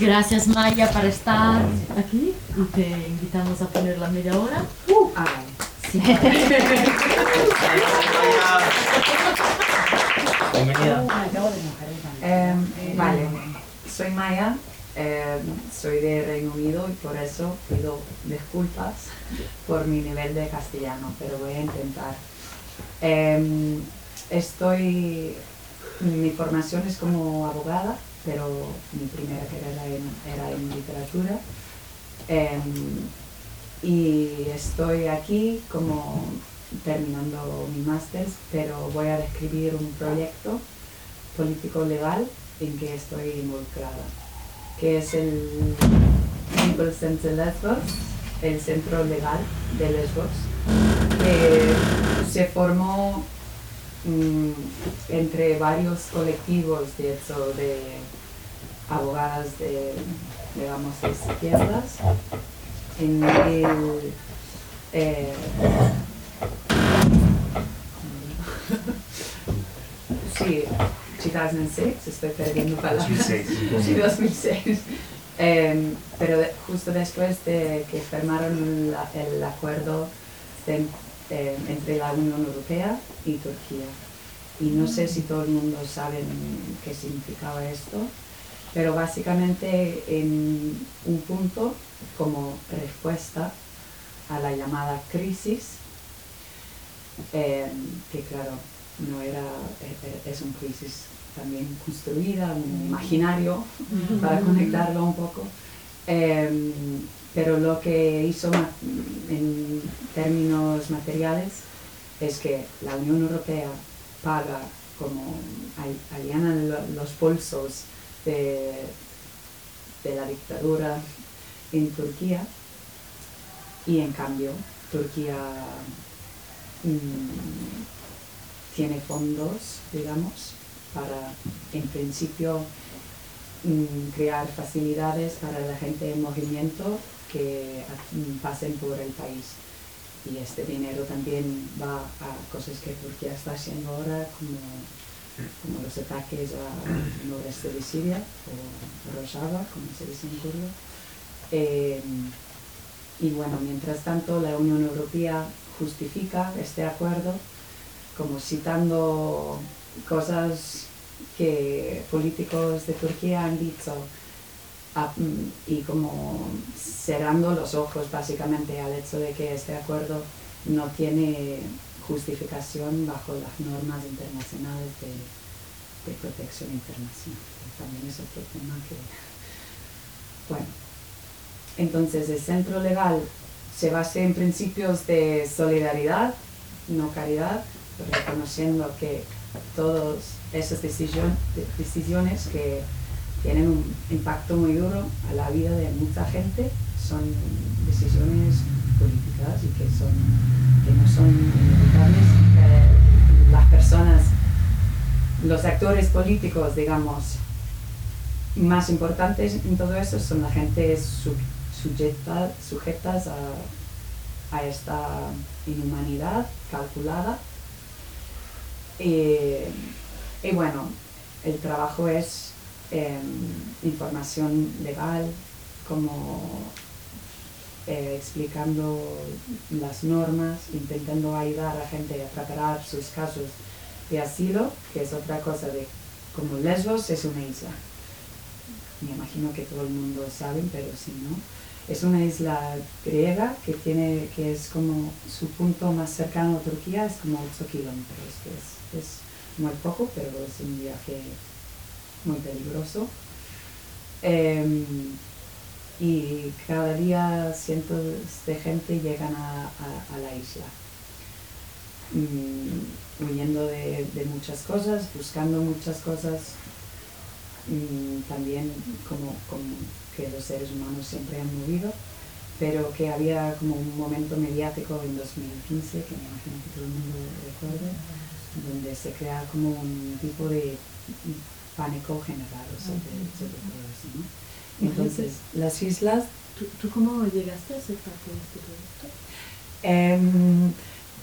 Gracias Maya por estar aquí y te invitamos a poner la media hora. Uh, ah, Sí. Bienvenida. Em, vale, soy Maya, em, soy de Reino Unido y por eso pido disculpas por mi nivel de castellano, pero voy a intentar. Em, estoy, mi formación es como abogada, pero mi primera carrera era en literatura. Em, y estoy aquí como terminando mi máster, pero voy a describir un proyecto político legal en que estoy involucrada, que es el Legal Center Lesbos, el centro legal de Lesbos, que se formó mm, entre varios colectivos de hecho de abogadas de digamos de izquierdas en el eh, sí 2006 estoy perdiendo palabras 2006. Sí, 2006. Em, pero justo después de que firmaron la- el acuerdo de- em, entre la Unión Europea y Turquía. Y no sé si todo el mundo sabe qué significaba esto, pero básicamente en un punto como respuesta a la llamada crisis, em, que claro, no era, e- e- es una crisis también construida, un imaginario, para conectarlo un poco. Em, pero lo que hizo en términos materiales es que la Unión Europea paga como al- allana lo- los pulsos de, de la dictadura en Turquía y en cambio Turquía mm, tiene fondos, digamos, para en principio mm, crear facilidades para la gente en movimiento que pasen por el país. Y este dinero también va a cosas que Turquía está haciendo ahora, como, como los ataques al noreste de Siria, o Rojava, como se dice en kurdo. Eh, y bueno, mientras tanto, la Unión Europea justifica este acuerdo como citando cosas que políticos de Turquía han dicho y como cerrando los ojos básicamente al hecho de que este acuerdo no tiene justificación bajo las normas internacionales de, de protección internacional. También es otro tema que... Bueno, entonces el centro legal se basa en principios de solidaridad, no caridad, reconociendo que todas esas decisión- de- decisiones que tienen un impacto muy duro a la vida de mucha gente son decisiones políticas y que, son, que no son inevitables. Eh, las personas, los actores políticos, digamos, más importantes en todo eso son la gente su- sujeta- sujetas a, a esta inhumanidad calculada. Y, y bueno, el trabajo es em, información legal, como eh, explicando las normas, intentando ayudar a la gente a preparar sus casos de asilo, que es otra cosa de como Lesbos es una isla. Me imagino que todo el mundo sabe, pero si no. Es una isla griega que tiene, que es como su punto más cercano a Turquía, es como 8 kilómetros, que es muy poco, pero es un viaje muy peligroso. Em, y cada día cientos de gente llegan a, a- la isla, mm, huyendo de, de muchas cosas, buscando muchas cosas, mm, también como, como que los seres humanos siempre han movido, pero que había como un momento mediático en 2015, que me imagino que todo el mundo recuerde, donde se crea como un tipo de pánico generado sobre, sobre todo eso. ¿no? Entonces, las islas ¿Tú, tú cómo llegaste a ser parte de este proyecto? Em,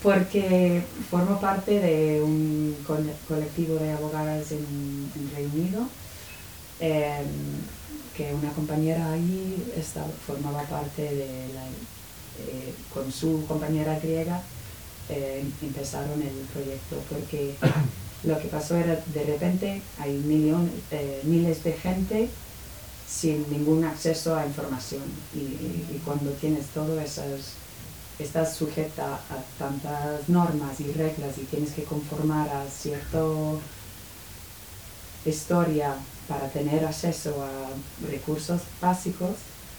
porque formo parte de un cole- colectivo de abogadas en, en Reino Unido em, que una compañera ahí estaba, formaba parte de la, eh, con su compañera griega, eh, empezaron el proyecto porque lo que pasó era de repente hay millones, eh, miles de gente sin ningún acceso a información y, y cuando tienes todo esas estás sujeta a tantas normas y reglas y tienes que conformar a cierta historia para tener acceso a recursos básicos,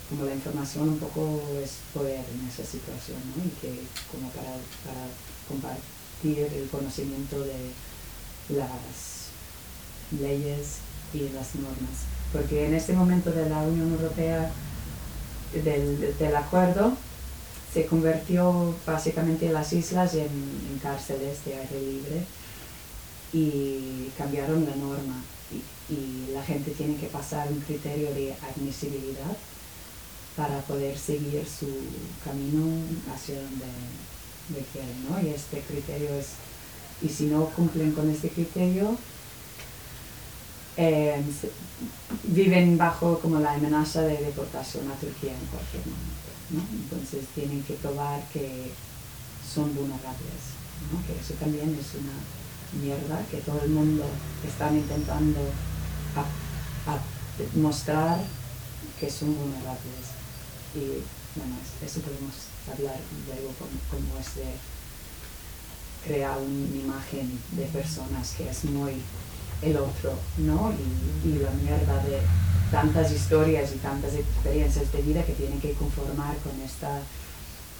como la información un poco es poder en esa situación, ¿no? Y que como para, para compartir el conocimiento de las leyes y las normas. Porque en este momento de la Unión Europea, del, del acuerdo, se convirtió básicamente las islas en, cárceles de aire libre y cambiaron la norma y, la gente tiene que pasar un criterio de admisibilidad para poder seguir su camino hacia donde, quieren, ¿no? Y este criterio es, y si no cumplen con este criterio, eh, viven bajo como la amenaza de deportación a Turquía en cualquier momento. Entonces tienen que probar que son vulnerables, que eso también es una mierda que todo el mundo está intentando mostrar que son vulnerables. Y bueno, eso podemos hablar luego como, es de crear una imagen de personas que es muy el otro, ¿no? Y, la mierda de tantas historias y tantas experiencias de vida que tienen que conformar con esta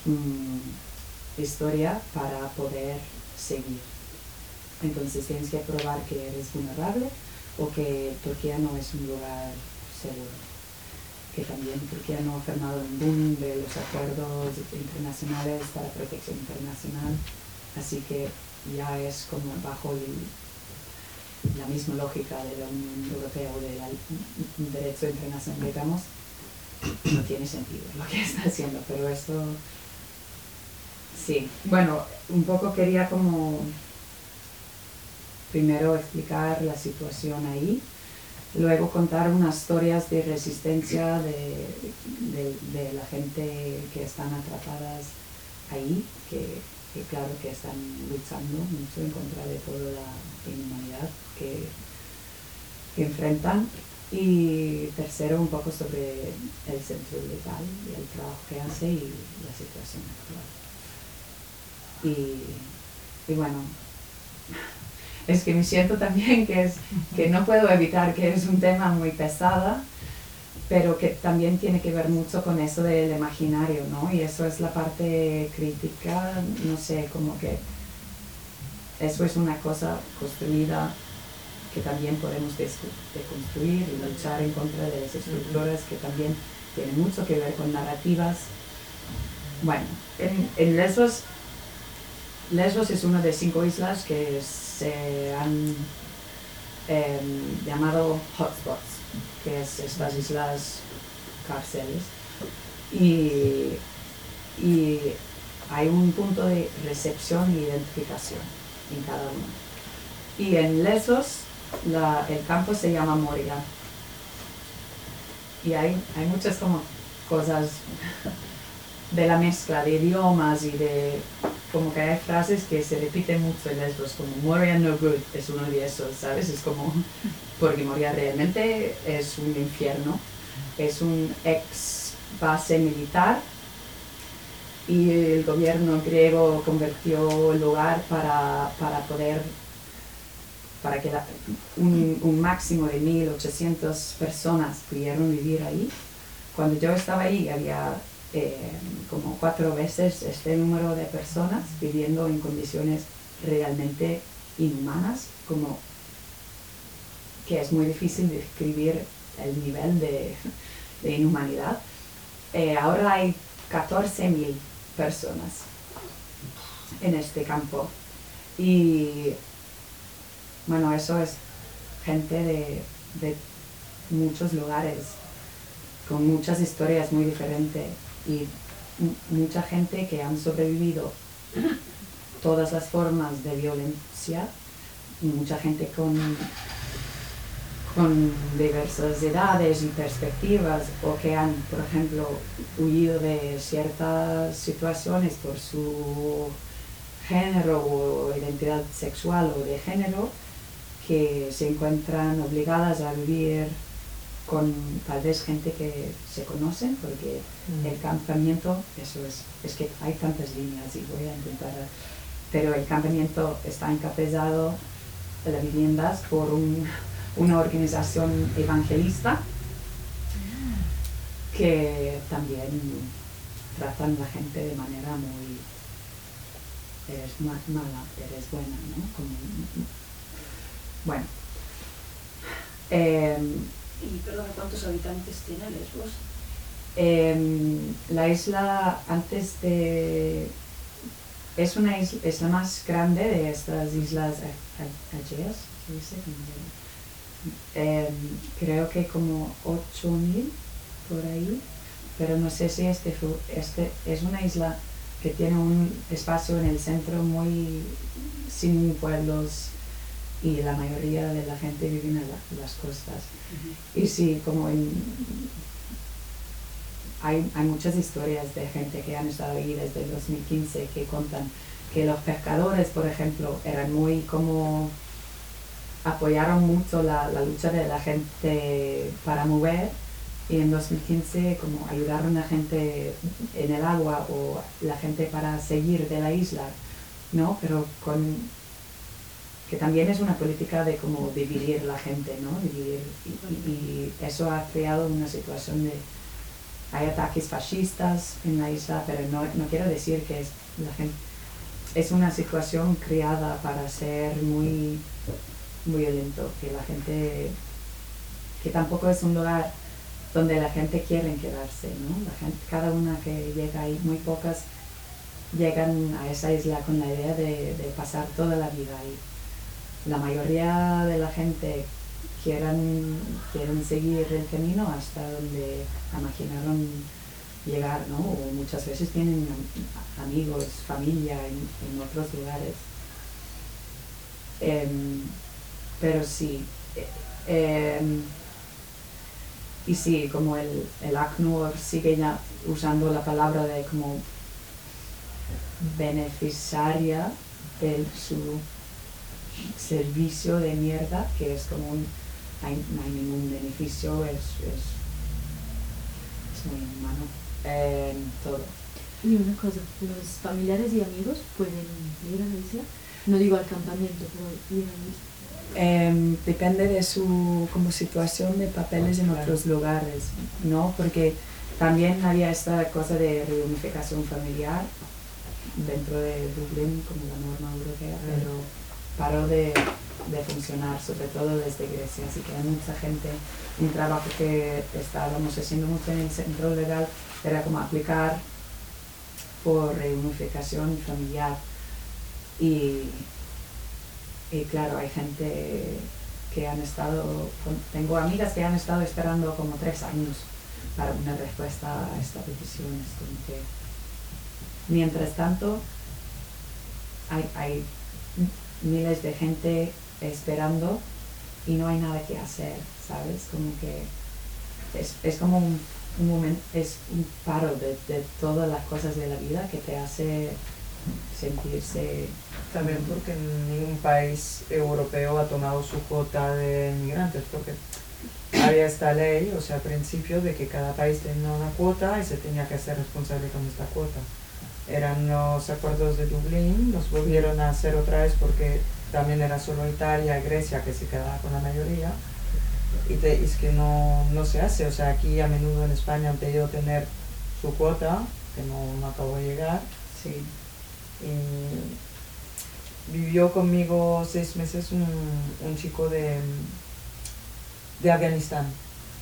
mm, historia para poder seguir. Entonces tienes que probar que eres vulnerable o que Turquía no es un lugar seguro. Que también Turquía no ha firmado ningún de los acuerdos internacionales para protección internacional. Así que ya es como bajo la misma lógica de la Unión Europea o del derecho internacional, digamos, no tiene sentido lo que está haciendo, pero eso sí. Bueno, un poco quería como primero explicar la situación ahí, luego contar unas historias de resistencia de, de la gente que están atrapadas ahí, que que claro que están luchando mucho en contra de toda la inhumanidad que, enfrentan. Y tercero, un poco sobre el centro legal y el trabajo que hace y la situación actual. Y, y bueno, es que me siento también que, es, que no puedo evitar que es un tema muy pesado pero que también tiene que ver mucho con eso del imaginario, ¿no? Y eso es la parte crítica, no sé, como que eso es una cosa construida que también podemos deconstruir y luchar en contra de las estructuras que también tienen mucho que ver con narrativas. Bueno, en, en Lesbos, Lesbos es una de cinco islas que se han em, llamado hotspots que es estas islas cárceles. Y, hay un punto de recepción e identificación en cada uno. Y en Lesos el campo se llama Moria. Y hay, hay muchas como cosas de la mezcla de idiomas y de como que hay frases que se repiten mucho en Lesbos, como Moria no good es uno de esos, ¿sabes? Es como, porque Moria realmente es un infierno, es un ex base militar y el gobierno griego convirtió el lugar para, para poder, para que un, máximo de 1.800 personas pudieran vivir ahí. Cuando yo estaba ahí había eh, como cuatro veces este número de personas viviendo en condiciones realmente inhumanas, como que es muy difícil describir el nivel de, inhumanidad. Eh, ahora hay 14.000 personas en este campo y bueno, eso es gente de, de muchos lugares, con muchas historias muy diferentes y mucha gente que han sobrevivido todas las formas de violencia, mucha gente con, con diversas edades y perspectivas o que han, por ejemplo, huido de ciertas situaciones por su género o identidad sexual o de género, que se encuentran obligadas a vivir con tal vez gente que se conocen, porque Mm. el campamento, eso es, es que hay tantas líneas y voy a intentar, pero el campamento está encabezado de las viviendas por un- una organización evangelista que también tratan a la gente de manera muy eres ma- mala, eres buena, ¿no? Como- bueno. Em, Y perdona, ¿cuántos habitantes tiene Lesbos? Em, la isla antes de es una isla, es la más grande de estas islas Aegeas, ¿se dice? Em, creo que como 8000 por ahí, pero no sé si este, este es una isla que tiene un espacio en el centro muy sin pueblos y la mayoría de la gente vive en la- las costas. Y sí, como en, hay, hay muchas historias de gente que han estado ahí desde el 2015 que cuentan que los pescadores, por ejemplo, eran muy como apoyaron mucho la, la lucha de la gente para mover y en 2015 como ayudaron a gente en el agua o la gente para seguir de la isla, ¿no? Pero con que también es una política de como dividir la gente, ¿no? Dividir, y, y- y eso ha creado una situación de hay ataques fascistas en la isla, pero no, no quiero decir que es la gente es una situación creada para ser muy violento, que la gente que tampoco es un lugar donde la gente quiere quedarse, ¿no? La gente, cada una que llega ahí, muy pocas llegan a esa isla con la idea de, pasar toda la vida ahí. La mayoría de la gente quieren, quieren seguir el camino hasta donde imaginaron llegar, ¿no? O muchas veces tienen am- amigos, familia en, en otros lugares. Em, pero sí, eh, em, y sí, como el, el ACNUR sigue ya usando la palabra de como beneficiaria de su servicio de mierda, que es como un, no hay ningún beneficio, es, es, es muy humano en todo. Y una cosa, los familiares y amigos pueden ir a la isla. No digo al campamento, pero ir a la isla. Em, depende de su como situación de papeles en otros lugares, ¿no? Porque también había esta cosa de reunificación familiar dentro de Dublín como la norma europea, pero paró de, de funcionar, sobre todo desde Grecia. Así que hay mucha gente, un trabajo que estábamos haciendo mucho en el centro legal era como aplicar por reunificación familiar. Y, y claro, hay gente que han estado, tengo amigas que han estado esperando como tres años para una respuesta a esta petición. Como que, mientras tanto, hay, hay miles de gente esperando y no hay nada que hacer, ¿sabes? Como que es, es como un, un momento, es un paro de, de todas las cosas de la vida que te hace sentirse También porque ningún país europeo ha tomado su cuota de inmigrantes, porque había esta ley, o sea, al principio, de que cada país tenía una cuota y se tenía que hacer responsable con esta cuota. Eran los acuerdos de Dublín, los volvieron a hacer otra vez porque también era solo Italia y Grecia que se quedaba con la mayoría. Y te- es que no, no se hace, o sea, aquí a menudo en España han pedido tener su cuota, que no, no acabó de llegar. sí, Y vivió conmigo seis meses un, un chico de, de Afganistán,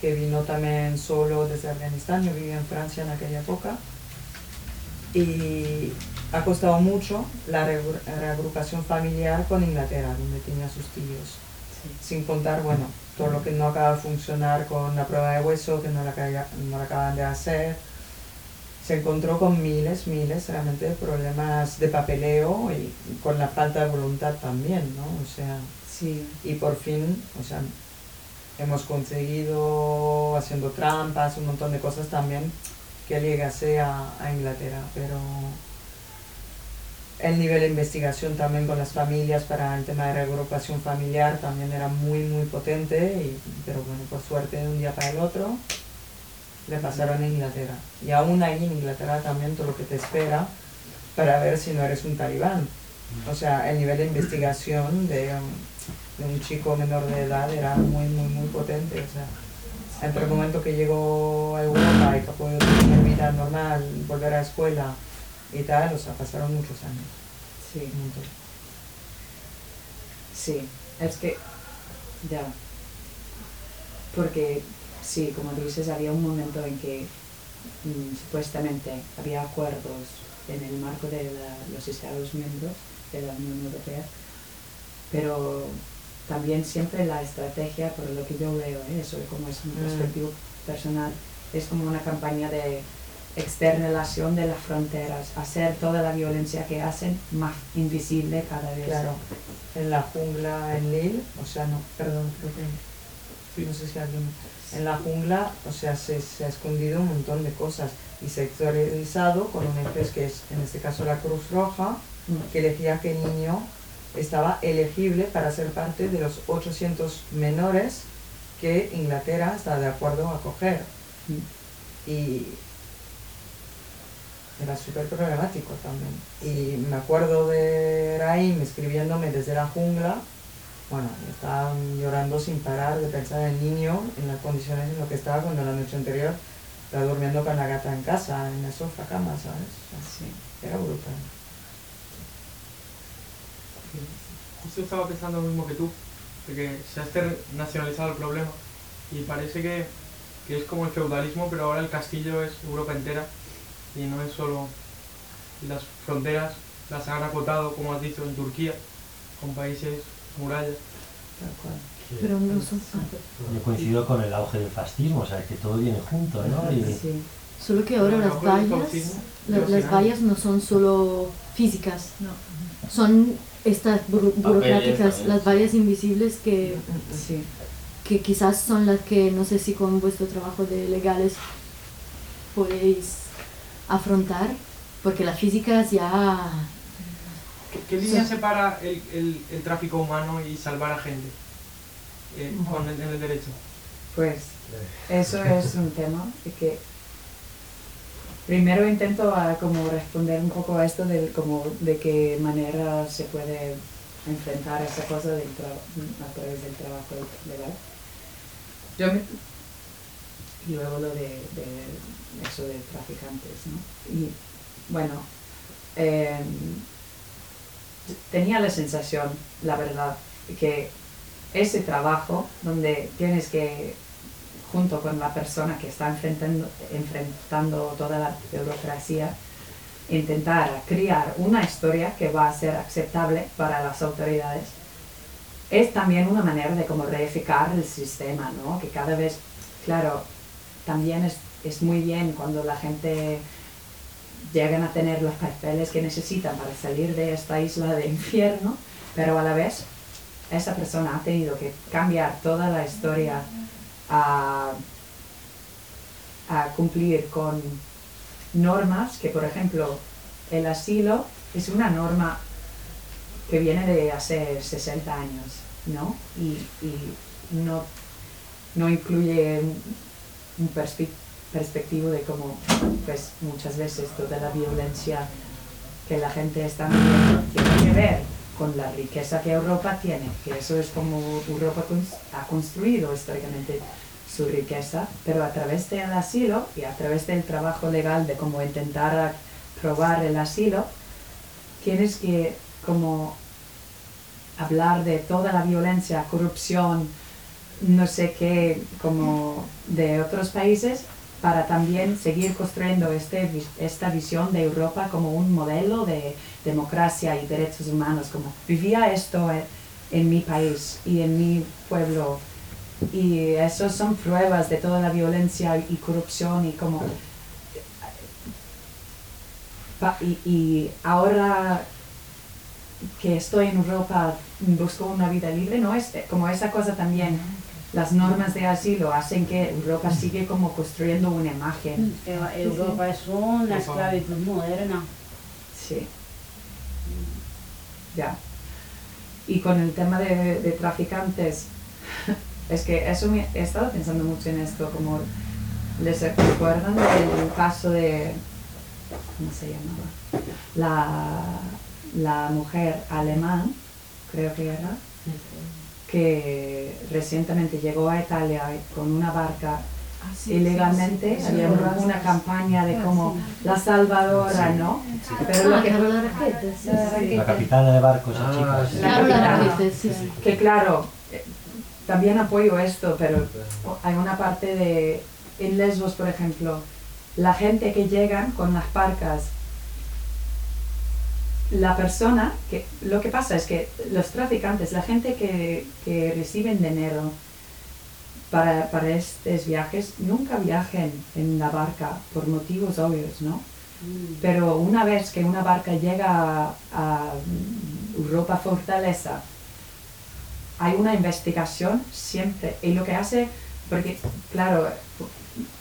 que vino también solo desde Afganistán. Yo vivía en Francia en aquella época. Y ha costado mucho la reagru- reagrupación familiar con Inglaterra, donde tenía sus tíos. sí. Sin contar, bueno, todo lo que no acaba de funcionar con la prueba de hueso, que no la, no la acaban de hacer. Se encontró con miles, miles realmente de problemas de papeleo y con la falta de voluntad también, ¿no? O sea, sí. y por fin, o sea, hemos conseguido haciendo trampas, un montón de cosas también que llegase a, a Inglaterra, pero el nivel de investigación también con las familias para el tema de reagrupación familiar también era muy muy potente, y, pero bueno, por suerte de un día para el otro le pasaron a Inglaterra. Y aún ahí en Inglaterra también todo lo que te espera para ver si no eres un talibán. O sea, el nivel de investigación de, de un chico menor de edad era muy, muy, muy potente. O sea, entre el momento que llegó a Europa y que pudo tener vida normal, volver a la escuela y tal, o sea, pasaron muchos años. Sí, sí, es que, ya, porque sí, como dices, había un momento en que mm, supuestamente había acuerdos en el marco de la- los Estados miembros de la Unión Europea, pero también siempre la estrategia, por lo que yo veo, ¿eh? eso como es mi Mm. perspectiva personal, es como una campaña de externalización de las fronteras, hacer toda la violencia que hacen más invisible cada vez. Claro, en la jungla en Lille, o sea, no, perdón, creo que, no sé si alguien, en la jungla, o sea, se, se ha escondido un montón de cosas y se ha exteriorizado con un EFES que es, en este caso, la Cruz Roja, Mm. que decía que el niño estaba elegible para ser parte de los 800 menores que Inglaterra está de acuerdo a acoger. Mm. Y era súper problemático también. Y me acuerdo de Raim escribiéndome desde la jungla, bueno, estaban llorando sin parar de pensar en el niño, en las condiciones en las que estaba cuando la noche anterior estaba durmiendo con la gata en casa, en el sofá cama, ¿sabes? O sea, Sí. Era brutal. Justo estaba pensando lo mismo que tú, de que se ha internacionalizado el problema y parece que, que es como el feudalismo, pero ahora el castillo es Europa entera y no es solo las fronteras, las han acotado, como has dicho, en Turquía, con países, cual. Pero no son... Yo coincido con el auge del fascismo, o sea, que todo viene junto, ¿no? Y, Sí. Solo que ahora las vallas, la- las vallas no son solo físicas, No. son estas buro- burocráticas, las vallas invisibles que, Sí. que quizás son las que no sé si con vuestro trabajo de legales podéis afrontar, porque las físicas ya... ¿Qué, qué línea Sí. separa el, el- el tráfico humano y salvar a gente eh, con el, en el derecho? Pues eso es un tema que primero intento a como responder un poco a esto del como de qué manera se puede enfrentar esa cosa del tra- a través del trabajo legal. Yo me- y luego lo de, de eso de traficantes, ¿no? Y bueno, em, tenía la sensación, la verdad, que ese trabajo donde tienes que, junto con la persona que está enfrentando, enfrentando toda la burocracia, intentar crear una historia que va a ser aceptable para las autoridades, es también una manera de como reificar el sistema, ¿no? Que cada vez, claro, también es, es muy bien cuando la gente llegan a tener los papeles que necesitan para salir de esta isla de infierno, pero a la vez esa persona ha tenido que cambiar toda la historia a, a cumplir con normas que, por ejemplo, el asilo es una norma que viene de hace 60 años, ¿no? Y, y no, no incluye un, un perspe- perspectivo de cómo, pues, muchas veces toda la violencia que la gente está viviendo tiene que ver con la riqueza que Europa tiene, que eso es como Europa ha construido históricamente su riqueza, pero a través del asilo y a través del trabajo legal de cómo intentar probar el asilo, tienes que como hablar de toda la violencia, corrupción, no sé qué, como de otros países, para también seguir construyendo este, esta visión de Europa como un modelo de democracia y derechos humanos, como vivía esto en, mi país y en mi pueblo. Y eso son pruebas de toda la violencia y corrupción y como... Y ahora que estoy en Europa busco una vida libre, ¿no? Es como esa cosa también las normas de asilo hacen que Europa sigue como construyendo una imagen. Eva- Europa es una esclavitud moderna. Sí. Ya. Y con el tema de, de traficantes, es que eso me, he estado pensando mucho en esto, como les recuerdan del caso de, ¿cómo se llamaba? La, la mujer alemán, creo que era, que recientemente llegó a Italia con una barca ilegalmente, había una, una campaña de como la salvadora, ¿no? Pero lo Ah, que, sí, sí. La capitana de barco, esa Ah. La capitana. Raquete, sí, sí. que claro, eh, también apoyo esto, pero hay una parte de, en Lesbos, por ejemplo, la gente que llegan con las barcas, la persona, que lo que pasa es que los traficantes, la gente que, que reciben dinero para, para estos viajes, nunca viajen en la barca por motivos obvios, ¿no? Pero una vez que una barca llega a, a Europa Fortaleza, hay una investigación siempre. Y lo que hace, porque claro,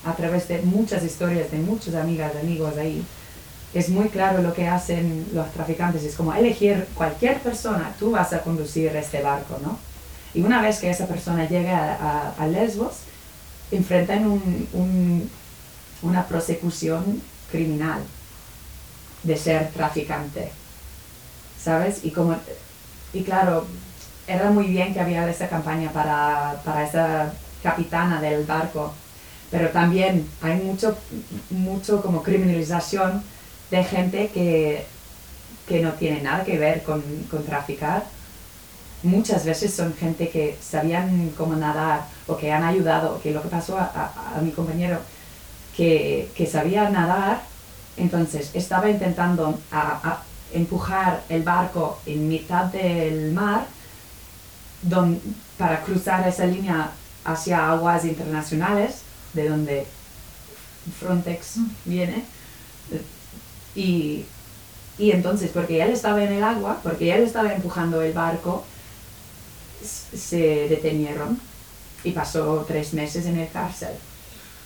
a través de muchas historias de muchas amigas, amigos ahí, es muy claro lo que hacen los traficantes. Es como elegir cualquier persona, tú vas a conducir este barco, ¿no? Y una vez que esa persona llega a, a- a Lesbos, enfrentan un- un- una prosecución criminal de ser traficante, ¿sabes? Y como, y claro, era muy bien que había esa campaña para, para esa capitana del barco, pero también hay mucho, mucho como criminalización de gente que, que no tiene nada que ver con, con traficar. Muchas veces son gente que sabían cómo nadar o que han ayudado, que lo que pasó a, a- a mi compañero, que, que sabía nadar, entonces estaba intentando a- empujar el barco en mitad del mar don- para cruzar esa línea hacia aguas internacionales, de donde Frontex viene. Y, y entonces, porque él estaba en el agua, porque él estaba empujando el barco, se detenieron y pasó tres meses en el cárcel.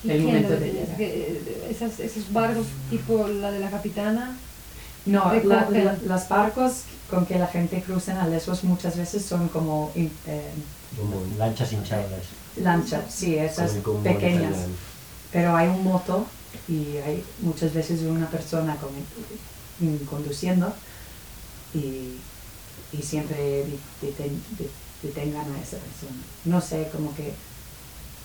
¿Y el quién momento lo de llegar. Que, eh, esas- esos barcos tipo la de la capitana. No, la- la- los barcos con que la gente cruza a Lesbos muchas veces son como in- eh, Como lanchas hinchadas. lanchas, sí, esas Como- como pequeñas. Pero hay un moto y hay muchas veces una persona con- mm, conduciendo y, y siempre deten- detengan a esa persona. No sé, como que,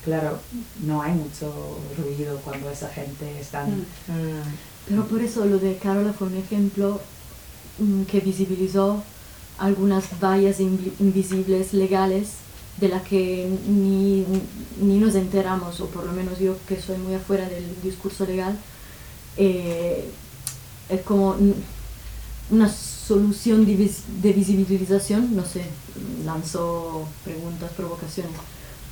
claro, no hay mucho ruido cuando esa gente está... Mm. Pero por eso lo de Carola fue un ejemplo mm, que visibilizó algunas vallas invi- invisibles legales de las que ni, ni nos enteramos, o por lo menos yo que soy muy afuera del discurso legal, eh, es como una solución de, vis- de visibilización, no sé, lanzo preguntas, provocaciones,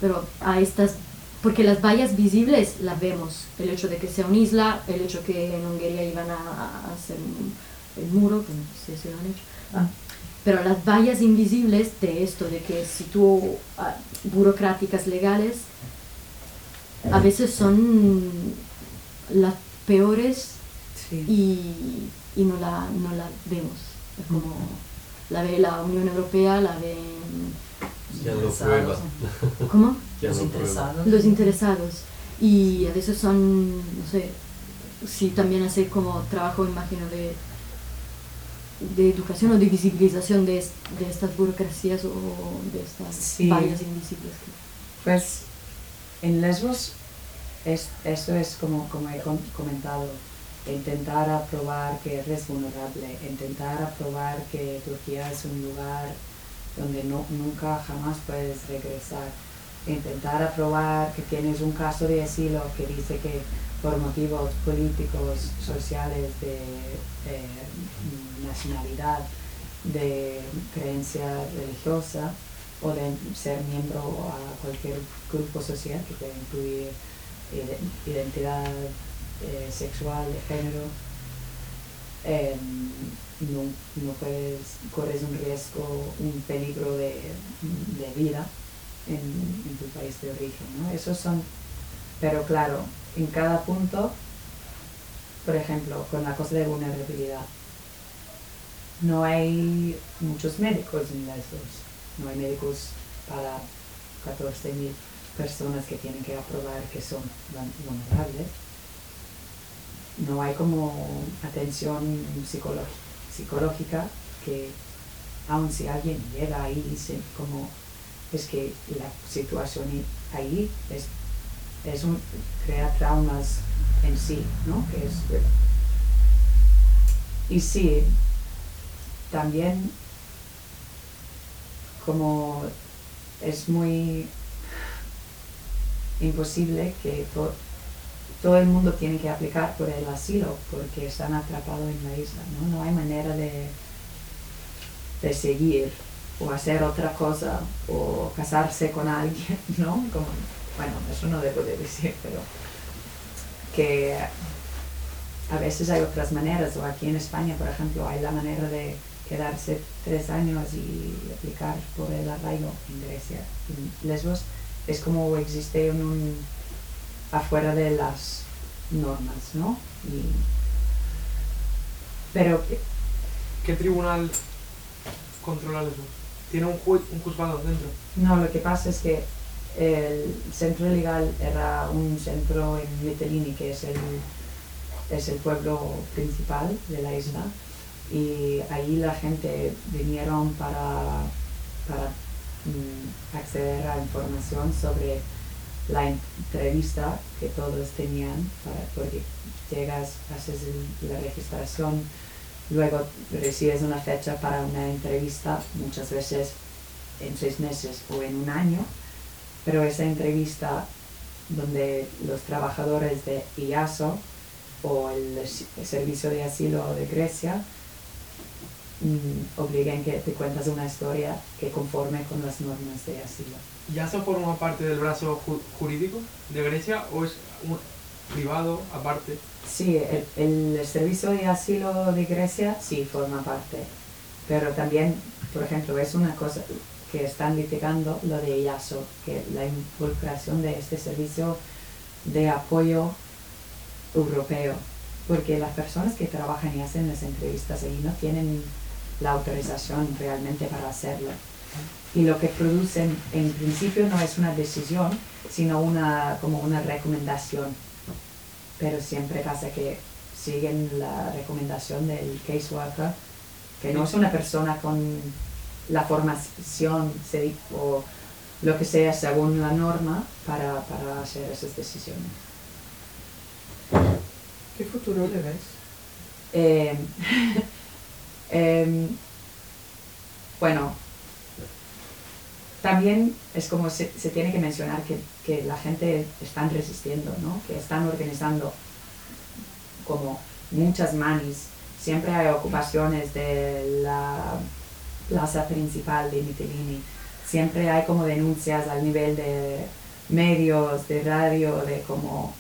pero a estas, porque las vallas visibles las vemos, el hecho de que sea una isla, el hecho que en Hungría iban a, hacer el muro, que no sé si lo han hecho, Ah. Pero las vallas invisibles de esto, de que si tú, ah, burocráticas legales, a veces son las peores Sí. y, y no, la, no la vemos. Es como la ve la Unión Europea, la ven... Ya lo prueba. ¿Cómo? Ya Los prueba. interesados. Los interesados. Y a veces son, no sé, sí también hacer como trabajo, imagino, de, de educación o de visibilización de, de estas burocracias o de estas Sí. vallas invisibles. Pues en Lesbos es, eso es como, como he com- comentado, intentar aprobar que eres vulnerable, intentar aprobar que Turquía es un lugar donde no, nunca jamás puedes regresar, intentar aprobar que tienes un caso de asilo que dice que por motivos políticos, sociales, de eh, nacionalidad, de creencia religiosa, o de ser miembro a cualquier grupo social que pueda incluir ide- identidad eh, sexual, de género, no, no puedes, corres un riesgo, un peligro de, de vida en, en tu país de origen, ¿no? Esos son, pero claro, en cada punto, por ejemplo, con la cosa de vulnerabilidad, no hay muchos médicos en Lesbos, no hay médicos para 14.000 personas que tienen que aprobar que son vulnerables. No hay como atención psicológica, que aun si alguien llega ahí se, como es que la situación ahí es, es un, crea traumas en sí, ¿no? Que es, y sí, también como es muy imposible que to- todo el mundo tiene que aplicar por el asilo porque están atrapados en la isla, ¿no? No hay manera de, de seguir o hacer otra cosa o casarse con alguien, ¿no? Bueno, eso no debo de decir, pero que a veces hay otras maneras, o aquí en España, por ejemplo, hay la manera de quedarse tres años y aplicar por el arraigo en Grecia. En Lesbos es como existe un, un- afuera de las normas, ¿no? Y- pero ¿Qué tribunal controla eso? ¿Tiene un, ju- un juzgado dentro? No, lo que pasa es que el centro legal era un centro en Mytilene, que es el, es el pueblo principal de la isla, y ahí la gente vinieron para, para mm, acceder a información sobre la entrevista que todos tenían, porque llegas, haces la registración, luego recibes una fecha para una entrevista, muchas veces en seis meses o en un año, pero esa entrevista donde los trabajadores de IASO o el, Servicio de Asilo de Grecia mm, obligan que te cuentas una historia que conforme con las normas de asilo. ¿Y eso forma parte del brazo ju- jurídico de Grecia o es un privado aparte? Sí, el, el Servicio de Asilo de Grecia sí forma parte, pero también, por ejemplo, es una cosa que están litigando lo de IASO, que la involucración de este servicio de apoyo europeo, porque las personas que trabajan y hacen las entrevistas ahí no tienen la autorización realmente para hacerlo. Y lo que producen en principio no es una decisión, sino una, como una recomendación pero siempre pasa que siguen la recomendación del caseworker, que no es una persona con la formación se- o lo que sea según la norma para, para hacer esas decisiones. ¿Qué futuro le ves? Eh, em, bueno, también es como se, se tiene que mencionar que, que la gente están resistiendo, ¿no? que están organizando como muchas manis. Siempre hay ocupaciones de la plaza principal de Mytilene. Siempre hay como denuncias al nivel de medios, de radio, de como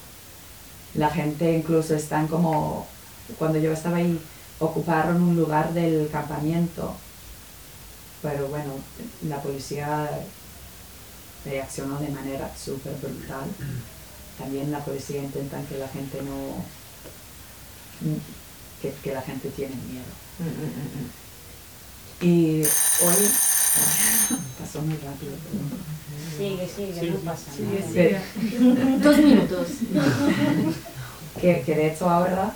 la gente incluso están como, cuando yo estaba ahí, ocuparon un lugar del campamento, pero bueno, la policía reaccionó de manera súper brutal. También la policía intenta que la gente no, que, que la gente tiene miedo. Y hoy, pasó muy rápido, pero- Sigue, sigue, Sí, no sí, pasa Sigue, nada. sigue. Dos minutos. que, que de hecho ahora,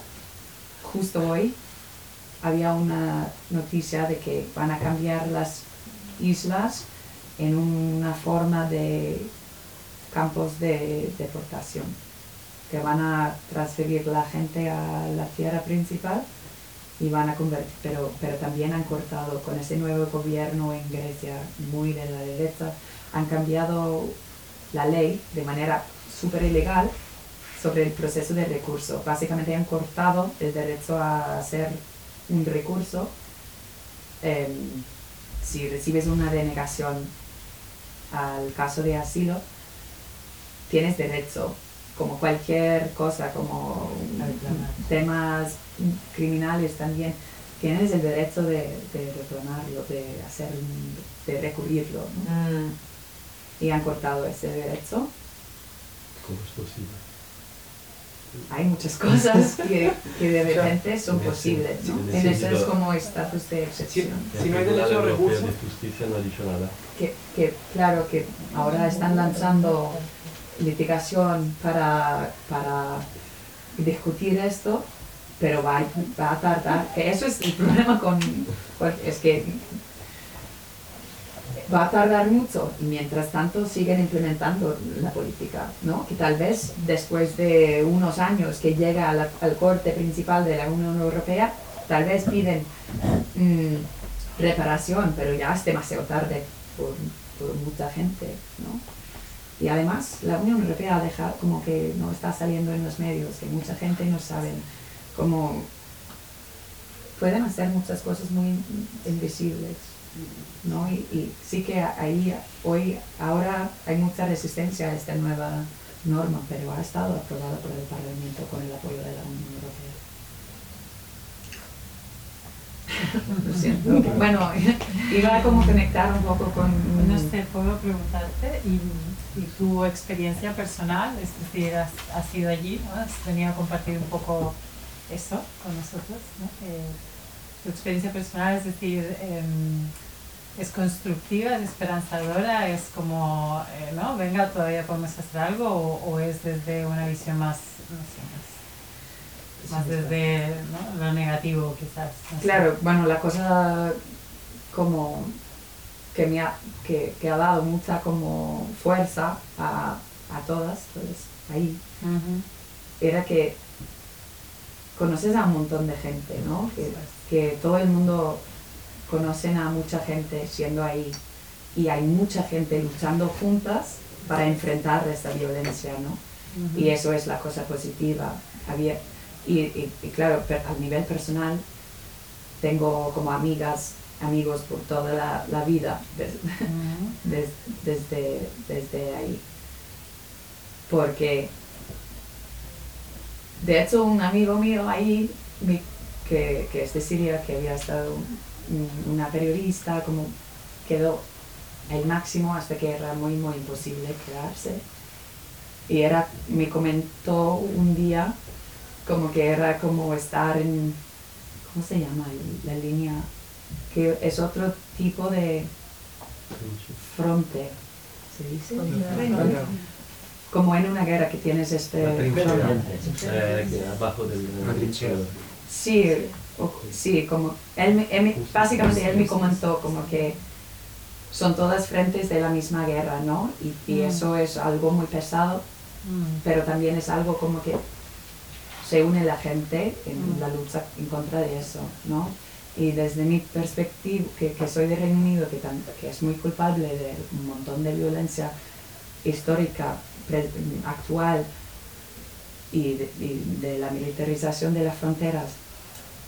justo hoy, había una noticia de que van a cambiar las islas en una forma de campos de deportación, que van a transferir la gente a la tierra principal y van a convertir, pero, pero también han cortado con ese nuevo gobierno en Grecia, muy de la derecha, han cambiado la ley de manera súper ilegal sobre el proceso de recurso. Básicamente han cortado el derecho a hacer un recurso. em, si recibes una denegación al caso de asilo, tienes derecho, como cualquier cosa, como temas criminales también, tienes el derecho de, de reclamarlo, de hacer de recurrirlo. ¿no? Mm, y han cortado ese derecho. ¿Cómo es posible? Hay muchas cosas que, que de repente son posibles, ¿no? en eso es como estatus de excepción. Si no hay derecho a Europeo recurso- de Justicia no ha dicho nada. que, que, claro que ahora están lanzando litigación para, para discutir esto, pero va, va a tardar. Que eso es el problema con, con- es que va a tardar mucho y mientras tanto siguen implementando la política, ¿no? Que tal vez después de unos años que llega al corte principal de la Unión Europea, tal vez piden mm, reparación, pero ya es demasiado tarde por, por mucha gente, ¿no? Y además la Unión Europea deja como que no está saliendo en los medios, que mucha gente no sabe cómo pueden hacer muchas cosas muy invisibles, ¿no? Y, y sí que ahí hoy, ahora hay mucha resistencia a esta nueva norma, pero ha estado aprobada por el Parlamento con el apoyo de la Unión Europea. Lo siento. Bueno, iba a como conectar un poco con... No sé, puedo preguntarte, y, y tu experiencia personal, es decir, has, has ido allí, ¿no? has venido a compartir un poco eso con nosotros, ¿no? Eh, tu experiencia personal, es decir, em, es constructiva, es esperanzadora, es como, eh, ¿no? Venga, todavía podemos hacer algo, o, o es desde una visión más, no sé, más, más desde ¿no? lo negativo quizás. no sé. Claro, bueno, la cosa como que me ha, que, que ha dado mucha como fuerza a, a todas, pues ahí, Ujú. era que conoces a un montón de gente, ¿no? Que, que todo el mundo conocen a mucha gente siendo ahí y hay mucha gente luchando juntas para enfrentar esta violencia, ¿no? Ujú. Y eso es la cosa positiva. Había, y, y- y claro, per- a nivel personal, tengo como amigas, amigos por toda la, la vida, des- Ujú. des- desde, desde ahí. Porque, de hecho, un amigo mío ahí, mi- que, que es de Siria, que había estado un- una periodista, como quedó el máximo hasta que era muy, muy imposible quedarse. Y era, me comentó un día como que era como estar en, ¿cómo se llama? La línea, que es otro tipo de fronte, ¿se dice? Como en una guerra que tienes este... Abajo del. Sí, o- sí, como él, me- él me- básicamente él me comentó como que son todas frentes de la misma guerra, ¿no? Y, y Mm. eso es algo muy pesado, Mm. pero también es algo como que se une la gente en Mm. la lucha en contra de eso, ¿no? Y desde mi perspectiva, que, que soy de Reino Unido, que, tan- que es muy culpable de un montón de violencia histórica, pre- actual, y de, y de la militarización de las fronteras,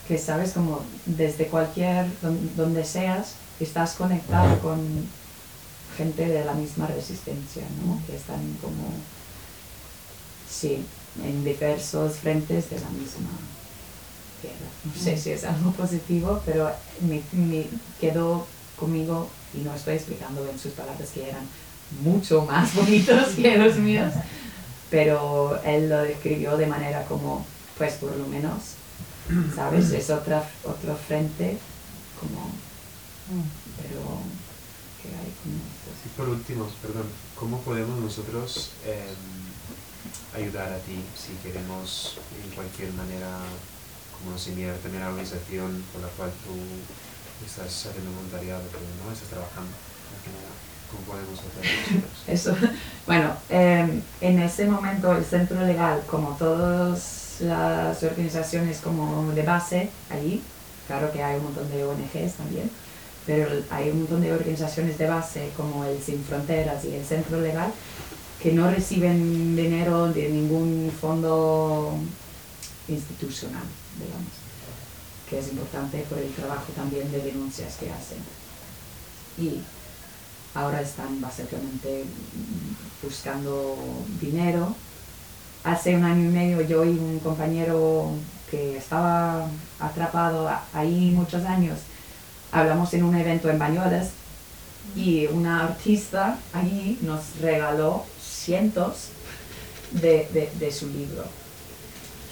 que sabes como desde cualquier, don- donde seas, estás conectado con gente de la misma resistencia, ¿no? Que están como, sí, en diversos frentes de la misma No sé si es algo positivo, pero me, quedó conmigo, y no estoy explicando en sus palabras que eran mucho más bonitos que los míos, pero él lo describió de manera como, pues por lo menos, ¿sabes? Es otra, otro frente, como, pero que. Y por último, perdón, ¿cómo podemos nosotros eh, ayudar a ti si queremos en cualquier manera, como enviar también a la organización con la cual tú estás haciendo voluntariado, pero no estás trabajando? ¿Cómo podemos hacer? Eso, bueno, eh, en ese momento el centro legal, como todas las organizaciones como de base allí, claro que hay un montón de ONGs también, pero hay un montón de organizaciones de base como el Sin Fronteras y el Centro Legal que no reciben dinero de ningún fondo institucional, digamos, que es importante por el trabajo también de denuncias que hacen. Y ahora están básicamente buscando dinero. Hace un año y medio yo y un compañero que estaba atrapado ahí muchos años, hablamos en un evento en Bañolas Y una artista allí nos regaló cientos de, de su libro.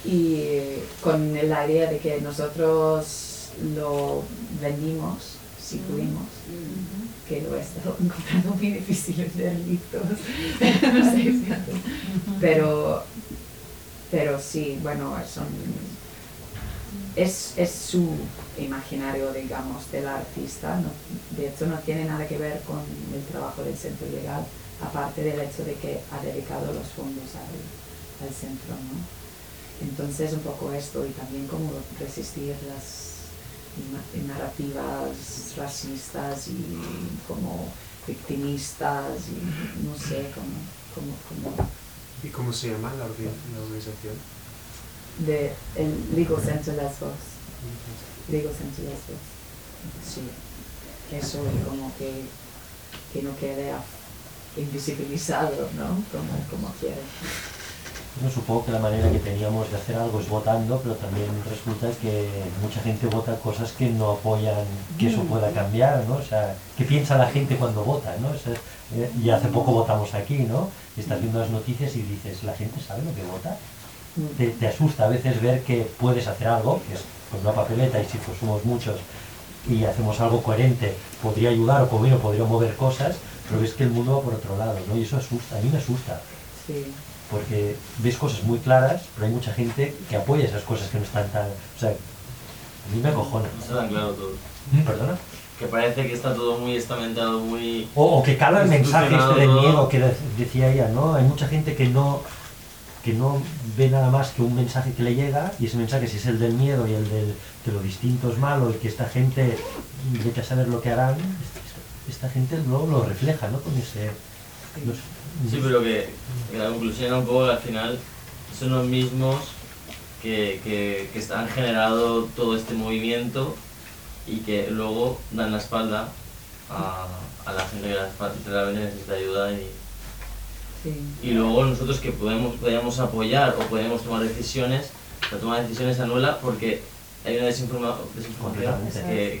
Y con la idea de que nosotros lo vendimos, si pudimos, que lo he estado encontrando muy difícil vender libros. No sé pero, pero sí, bueno, son, es, es su imaginario, digamos, del artista. No, de hecho, no tiene nada que ver con el trabajo del centro legal, aparte del hecho de que ha dedicado los fondos al, al centro. ¿no? Entonces, un poco esto y también cómo resistir las na- narrativas racistas y como victimistas y no sé, como, como, como ¿Y cómo se llama la, orga- la organización? de el Legal Center Lesbos. Legal Center Lesbos. Sí, eso y como que, que no quede invisibilizado, ¿no? Como, como quiere. Bueno, supongo que la manera que teníamos de hacer algo es votando, pero también resulta que mucha gente vota cosas que no apoyan que eso pueda cambiar, ¿no? O sea, ¿qué piensa la gente cuando vota, no? O sea, eh, y hace poco votamos aquí, ¿no? Y estás viendo las noticias y dices, ¿la gente sabe lo que vota? Te, te asusta a veces ver que puedes hacer algo, que es con una papeleta y si pues somos muchos y hacemos algo coherente, podría ayudar o como podría mover cosas, pero ves que el mundo va por otro lado, ¿no? Y eso asusta, a mí me asusta Sí. Porque ves cosas muy claras, pero hay mucha gente que apoya esas cosas que no están tan... O sea, a mí me acojona. No está tan claro todo. ¿Perdona? Que parece que está todo muy estamentado, muy... O, o que cala el mensaje este de miedo que de- decía ella, ¿no? Hay mucha gente que no que no ve nada más que un mensaje que le llega y ese mensaje si es el del miedo y el del que lo distinto es malo y que esta gente vete a saber lo que harán, esta, esta gente luego lo refleja, ¿no? Con ese... no sé. Sí, pero que, que la conclusión era un poco que al final son los mismos que, que, que han generado todo este movimiento y que luego dan la espalda a, a la gente que la- realmente necesita ayuda y, Sí. y luego nosotros que podemos, podemos apoyar o podemos tomar decisiones, la toma de decisiones se anula porque hay una desinforma- desinformación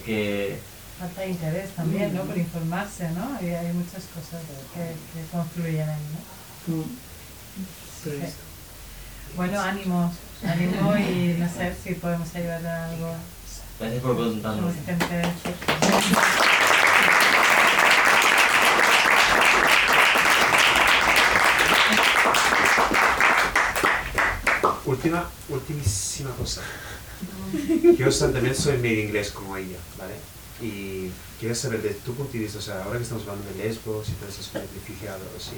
que, Falta de interés también, ¿no? Por informarse, ¿no? Y hay muchas cosas que, que confluyen ahí, ¿no? Mm. Sí. Bueno, ánimo, ánimo y no sé si podemos ayudar a algo. Gracias por gente... Última, ultimísima cosa. Yo también soy medio inglés como ella, ¿vale? Y quiero saber de tu punto de vista, o sea, ahora que estamos hablando de lesbos y esos refugiados, así,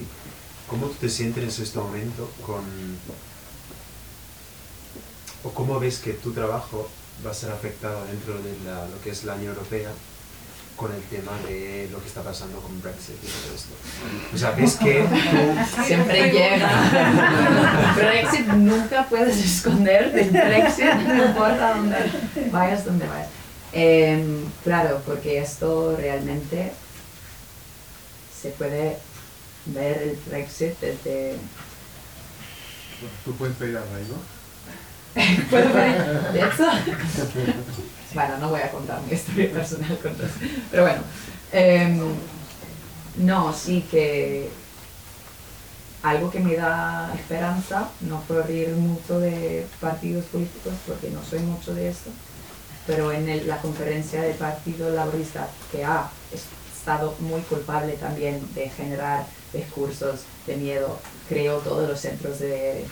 ¿cómo tú te sientes en este momento con... o cómo ves que tu trabajo va a ser afectado dentro de la- lo que es la Unión Europea con el tema de lo que está pasando con Brexit y todo esto? O sea, ¿ves que tú Siempre llega. Brexit nunca puedes esconder del Brexit, no importa dónde vayas, donde vayas. Em, claro, porque esto realmente se puede ver el Brexit desde... Tú puedes pedir a Ray, ¿no? ¿Puedo ver? De hecho, bueno, no voy a contar mi historia personal con los- Pero bueno, em, no, sí que algo que me da esperanza, no puedo reír mucho de partidos políticos porque no soy mucho de esto, pero en el- la conferencia del Partido Laborista, que ha estado muy culpable también de generar discursos de miedo, creó todos los centros de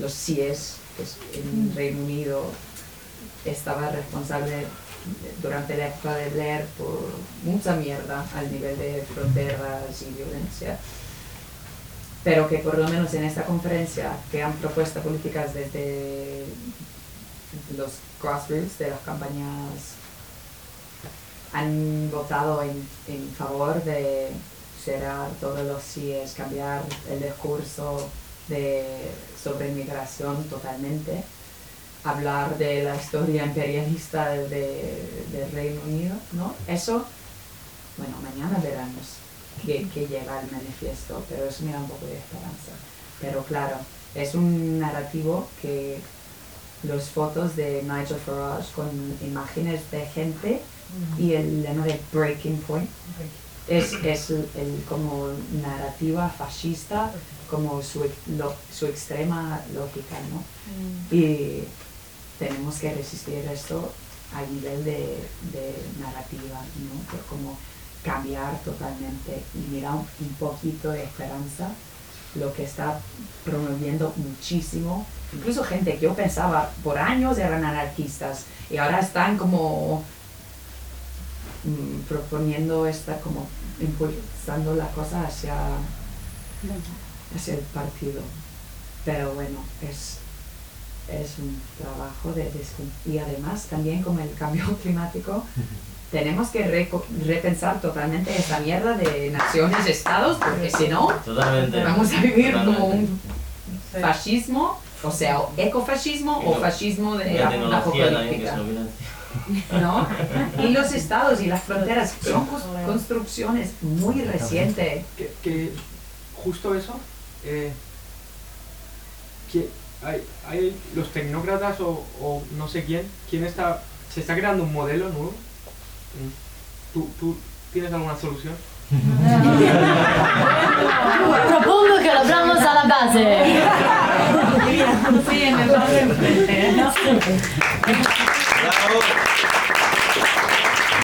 los CIES, que es en Reino Unido, estaba responsable durante la época de Blair por mucha mierda al nivel de fronteras y violencia pero que por lo menos en esta conferencia que han propuesto políticas desde los grassroots de las campañas han votado en, en favor de cerrar todos los CIES, cambiar el discurso de, sobre inmigración totalmente, hablar de la historia imperialista de- del Reino Unido, ¿no? Eso, bueno, mañana veremos que, que llega el manifiesto, pero eso me da un poco de esperanza. Pero claro, es un narrativo que los fotos de Nigel Farage con imágenes de gente y el lema de Breaking Point es, es el, el como narrativa fascista, como su, lo- su extrema lógica, ¿no? Y tenemos que resistir esto a nivel de, de narrativa, ¿no? Por como cambiar totalmente y mirar un, un poquito de esperanza, lo que está promoviendo muchísimo. Incluso gente que yo pensaba por años eran anarquistas y ahora están como mm, proponiendo esta, como impulsando la cosa hacia, hacia el partido. Pero bueno, es, es un trabajo de y además también como el cambio climático tenemos que repensar totalmente esta mierda de naciones estados porque si no Totalmente. vamos a vivir como un Sí. fascismo o sea ecofascismo Y o no- fascismo de La apocalíptica. ¿no? y los estados y las fronteras son construcciones muy recientes que, que justo eso, eh, que hay, hay los tecnócratas o, o no sé quién, quién está, se está creando un modelo nuevo. Mm. ¿Tú, tú tienes alguna solución? Propongo que lo hablamos a la base. Sí, en el barrio enfrente, ¿no?